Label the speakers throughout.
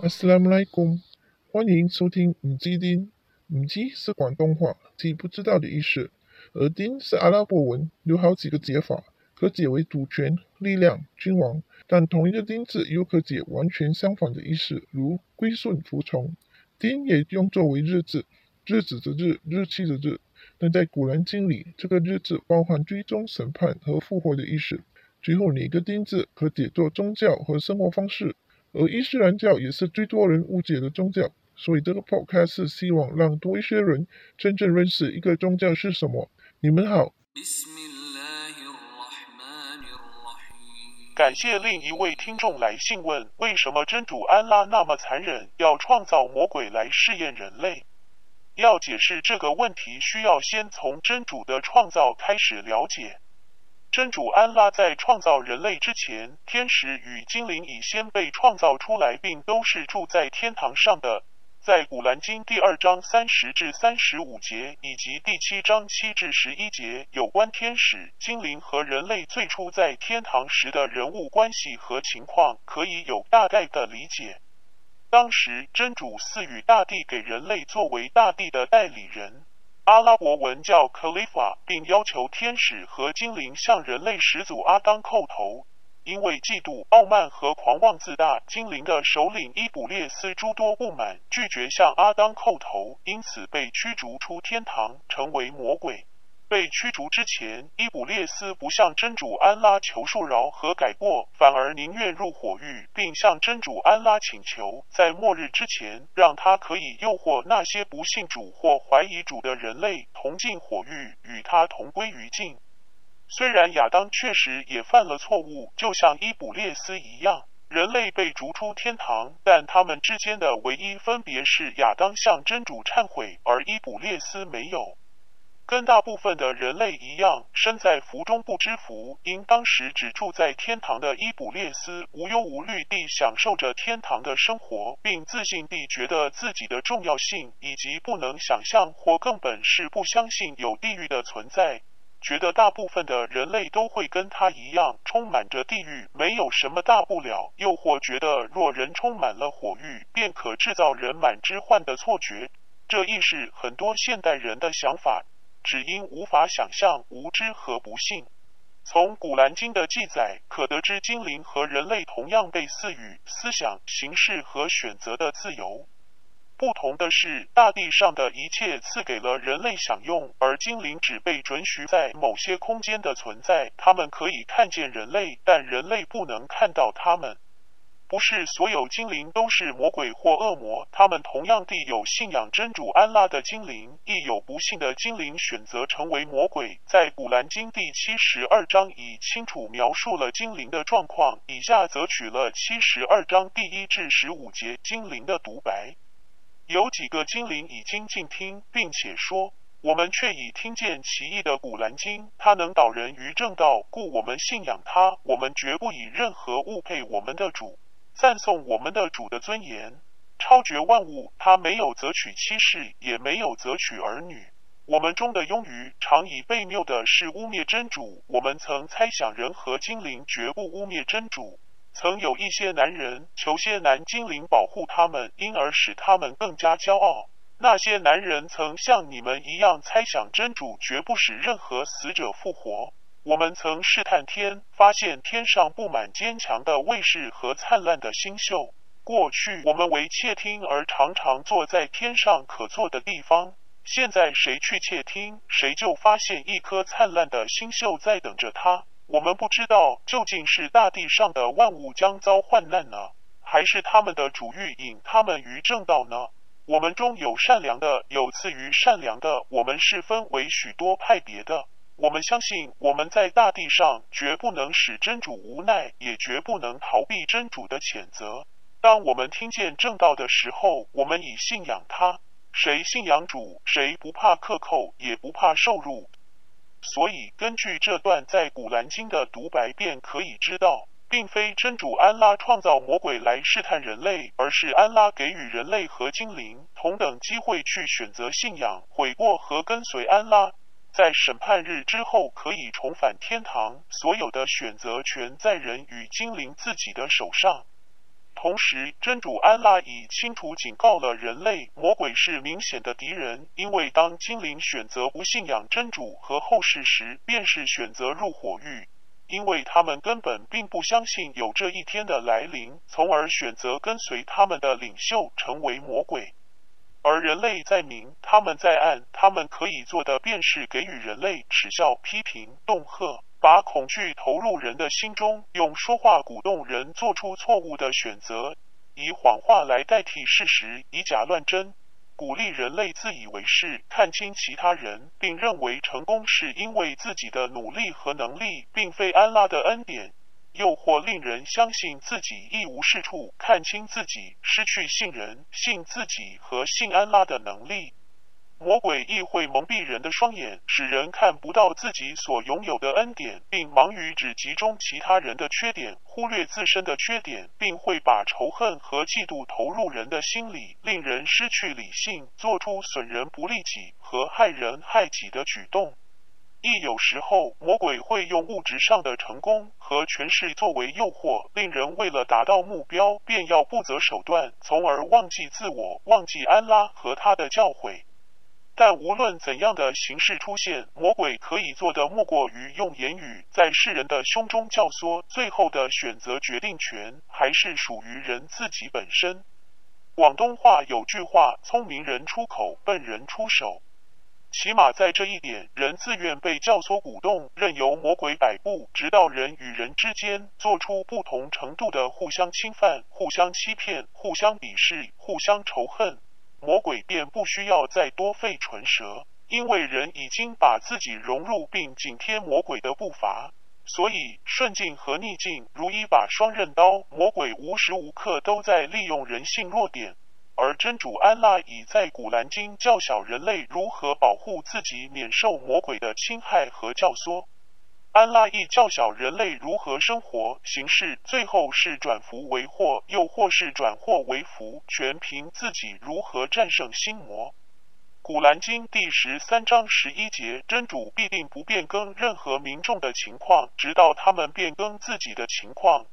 Speaker 1: 阿斯拉姆莱贡，欢迎收听五基丁。五基是广东话，即不知道的意思。而丁是阿拉伯文，有好几个解法，可解为主权、力量、君王。但同一个丁字又可解完全相反的意思，如归顺、服从。丁也用作为日字，日子的日，日期的日。但在古兰经里，这个日字包含追踪、审判和复活的意思。最后，哪个丁字可解作宗教和生活方式。而伊斯兰教也是最多人误解的宗教，所以这个 podcast 是希望让多一些人真正认识一个宗教是什么。你们好，
Speaker 2: 感谢另一位听众来信问：为什么真主安拉那么残忍，要创造魔鬼来试验人类？要解释这个问题，需要先从真主的创造开始了解。真主安拉在创造人类之前，天使与精灵已先被创造出来，并都是住在天堂上的。在古兰经第二章三十至三十五节以及第七章七至十一节有关天使、精灵和人类最初在天堂时的人物关系和情况，可以有大概的理解。当时真主赐予大地给人类作为大地的代理人。阿拉伯文叫 Khalifa，并要求天使和精灵向人类始祖阿当叩头。因为嫉妒、傲慢和狂妄自大，精灵的首领伊卜列斯诸多不满，拒绝向阿当叩头，因此被驱逐出天堂，成为魔鬼。被驱逐之前，伊卜列斯不向真主安拉求恕饶和改过，反而宁愿入火狱，并向真主安拉请求，在末日之前，让他可以诱惑那些不信主或怀疑主的人类同进火狱，与他同归于尽。虽然亚当确实也犯了错误，就像伊卜列斯一样，人类被逐出天堂，但他们之间的唯一分别是亚当向真主忏悔，而伊卜列斯没有。跟大部分的人类一样，身在福中不知福。因当时只住在天堂的伊卜列斯，无忧无虑地享受着天堂的生活，并自信地觉得自己的重要性，以及不能想象或根本是不相信有地狱的存在。觉得大部分的人类都会跟他一样，充满着地狱，没有什么大不了。又或觉得若人充满了火狱，便可制造人满之患的错觉。这亦是很多现代人的想法。只因无法想象无知和不幸。从古兰经的记载可得知，精灵和人类同样被赐予思想、形式和选择的自由。不同的是，大地上的一切赐给了人类享用，而精灵只被准许在某些空间的存在。他们可以看见人类，但人类不能看到他们。不是所有精灵都是魔鬼或恶魔，他们同样地有信仰真主安拉的精灵，亦有不幸的精灵选择成为魔鬼。在古兰经第七十二章已清楚描述了精灵的状况，以下则取了七十二章第一至十五节精灵的独白。有几个精灵已经静听，并且说：“我们却已听见奇异的古兰经，它能导人于正道，故我们信仰它。我们绝不以任何物配我们的主。”赞颂我们的主的尊严，超绝万物。他没有择取妻室，也没有择取儿女。我们中的庸愚常以被谬的是污蔑真主。我们曾猜想人和精灵绝不污蔑真主。曾有一些男人求些男精灵保护他们，因而使他们更加骄傲。那些男人曾像你们一样猜想真主绝不使任何死者复活。我们曾试探天，发现天上布满坚强的卫士和灿烂的星宿。过去我们为窃听而常常坐在天上可坐的地方，现在谁去窃听，谁就发现一颗灿烂的星宿在等着他。我们不知道究竟是大地上的万物将遭患难呢，还是他们的主欲引他们于正道呢？我们中有善良的，有次于善良的，我们是分为许多派别的。我们相信，我们在大地上绝不能使真主无奈，也绝不能逃避真主的谴责。当我们听见正道的时候，我们已信仰他。谁信仰主，谁不怕克扣，也不怕受辱。所以，根据这段在古兰经的独白，便可以知道，并非真主安拉创造魔鬼来试探人类，而是安拉给予人类和精灵同等机会去选择信仰、悔过和跟随安拉。在审判日之后，可以重返天堂。所有的选择权在人与精灵自己的手上。同时，真主安拉已清楚警告了人类，魔鬼是明显的敌人，因为当精灵选择不信仰真主和后世时，便是选择入火狱，因为他们根本并不相信有这一天的来临，从而选择跟随他们的领袖成为魔鬼。而人类在明，他们在暗，他们可以做的便是给予人类耻笑、批评、恫吓。把恐惧投入人的心中，用说话鼓动人做出错误的选择，以谎话来代替事实，以假乱真，鼓励人类自以为是，看清其他人，并认为成功是因为自己的努力和能力，并非安拉的恩典，诱惑令人相信自己一无是处，看清自己，失去信人、信自己和信安拉的能力。魔鬼亦会蒙蔽人的双眼，使人看不到自己所拥有的恩典，并忙于只集中其他人的缺点，忽略自身的缺点，并会把仇恨和嫉妒投入人的心里，令人失去理性，做出损人不利己和害人害己的举动。亦有时候，魔鬼会用物质上的成功和权势作为诱惑，令人为了达到目标，便要不择手段，从而忘记自我，忘记安拉和他的教诲。但无论怎样的形式出现，魔鬼可以做的莫过于用言语在世人的胸中教唆，最后的选择决定权还是属于人自己本身。广东话有句话：“聪明人出口，笨人出手。”起码在这一点，人自愿被教唆鼓动，任由魔鬼摆布，直到人与人之间做出不同程度的互相侵犯、互相欺骗、互相鄙视、互相仇恨。魔鬼便不需要再多费唇舌，因为人已经把自己融入并紧贴魔鬼的步伐，所以顺境和逆境如一把双刃刀，魔鬼无时无刻都在利用人性弱点。而真主安拉已在古兰经教晓人类如何保护自己免受魔鬼的侵害和教唆。安拉亦教晓人类如何生活、行事，最后是转福为祸，又或是转祸为福，全凭自己如何战胜心魔。古兰经第十三章十一节，真主必定不变更任何民众的情况，直到他们变更自己的情况。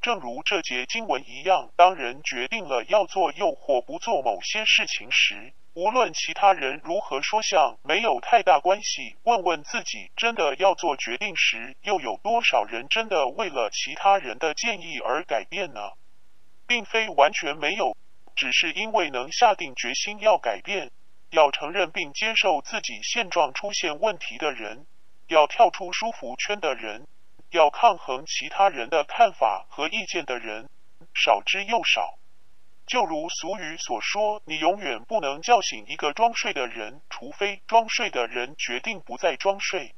Speaker 2: 正如这节经文一样，当人决定了要做又或不做某些事情时，无论其他人如何说相，没有太大关系。问问自己，真的要做决定时，又有多少人真的为了其他人的建议而改变呢？并非完全没有，只是因为能下定决心要改变，要承认并接受自己现状出现问题的人，要跳出舒服圈的人，要抗衡其他人的看法和意见的人，少之又少。就如俗语所说，你永远不能叫醒一个装睡的人，除非装睡的人决定不再装睡。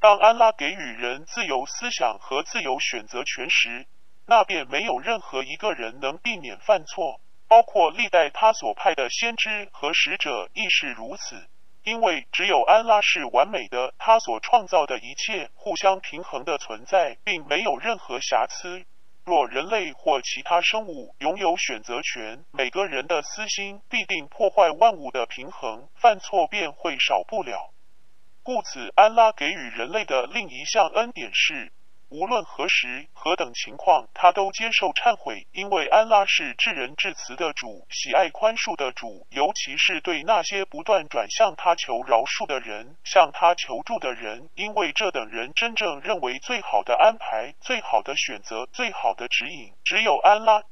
Speaker 2: 当安拉给予人自由思想和自由选择权时，那便没有任何一个人能避免犯错，包括历代他所派的先知和使者亦是如此。因为只有安拉是完美的，他所创造的一切互相平衡的存在，并没有任何瑕疵。若人类或其他生物拥有选择权，每个人的私心必定破坏万物的平衡，犯错便会少不了。故此，安拉给予人类的另一项恩典是。无论何时、何等情况，他都接受忏悔，因为安拉是至仁至慈的主，喜爱宽恕的主。尤其是对那些不断转向他求饶恕的人、向他求助的人，因为这等人真正认为最好的安排、最好的选择、最好的指引，只有安拉。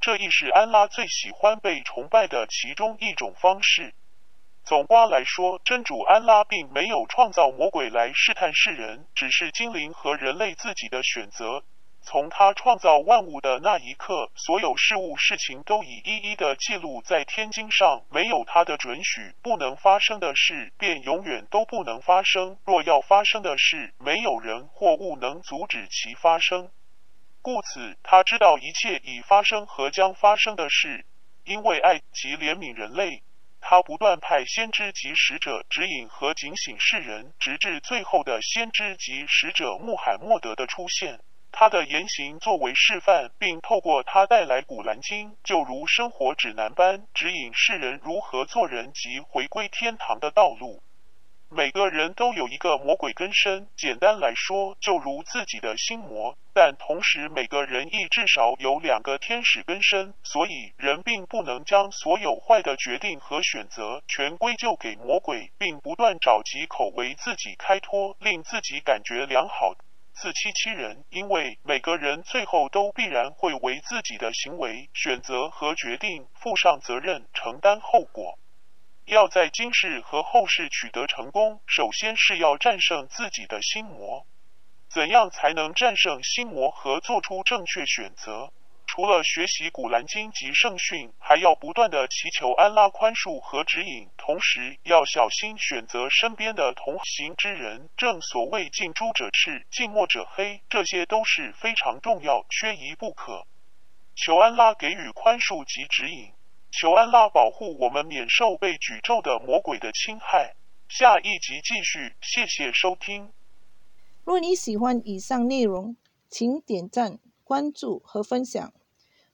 Speaker 2: 这亦是安拉最喜欢被崇拜的其中一种方式。总瓜来说，真主安拉并没有创造魔鬼来试探世人，只是精灵和人类自己的选择。从他创造万物的那一刻，所有事物事情都已一一的记录在天经上，没有他的准许，不能发生的事便永远都不能发生；若要发生的事，没有人或物能阻止其发生。故此，他知道一切已发生和将发生的事，因为爱及怜悯人类。他不断派先知及使者指引和警醒世人，直至最后的先知及使者穆罕默德的出现。他的言行作为示范，并透过他带来古兰经，就如生活指南般指引世人如何做人及回归天堂的道路。每个人都有一个魔鬼根身，简单来说，就如自己的心魔。但同时，每个人亦至少有两个天使根身，所以人并不能将所有坏的决定和选择全归咎给魔鬼，并不断找藉口为自己开脱，令自己感觉良好。自欺欺人，因为每个人最后都必然会为自己的行为、选择和决定负上责任，承担后果。要在今世和后世取得成功，首先是要战胜自己的心魔。怎样才能战胜心魔和做出正确选择？除了学习古兰经及圣训，还要不断的祈求安拉宽恕和指引，同时要小心选择身边的同行之人。正所谓近朱者赤，近墨者黑，这些都是非常重要，缺一不可。求安拉给予宽恕及指引，求安拉保护我们免受被诅咒的魔鬼的侵害。下一集继续，谢谢收听。
Speaker 3: 若你喜欢以上内容，请点赞、关注和分享。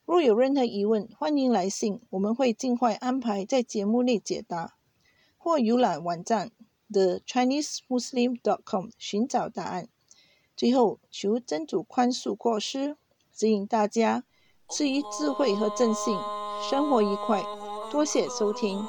Speaker 3: 若有任何疑问，欢迎来信，我们会尽快安排在节目内解答，或浏览网站 thechinesemuslim.com 寻找答案。最后，求真主宽恕过失，指引大家，赐予智慧和正信，生活愉快。多谢收听。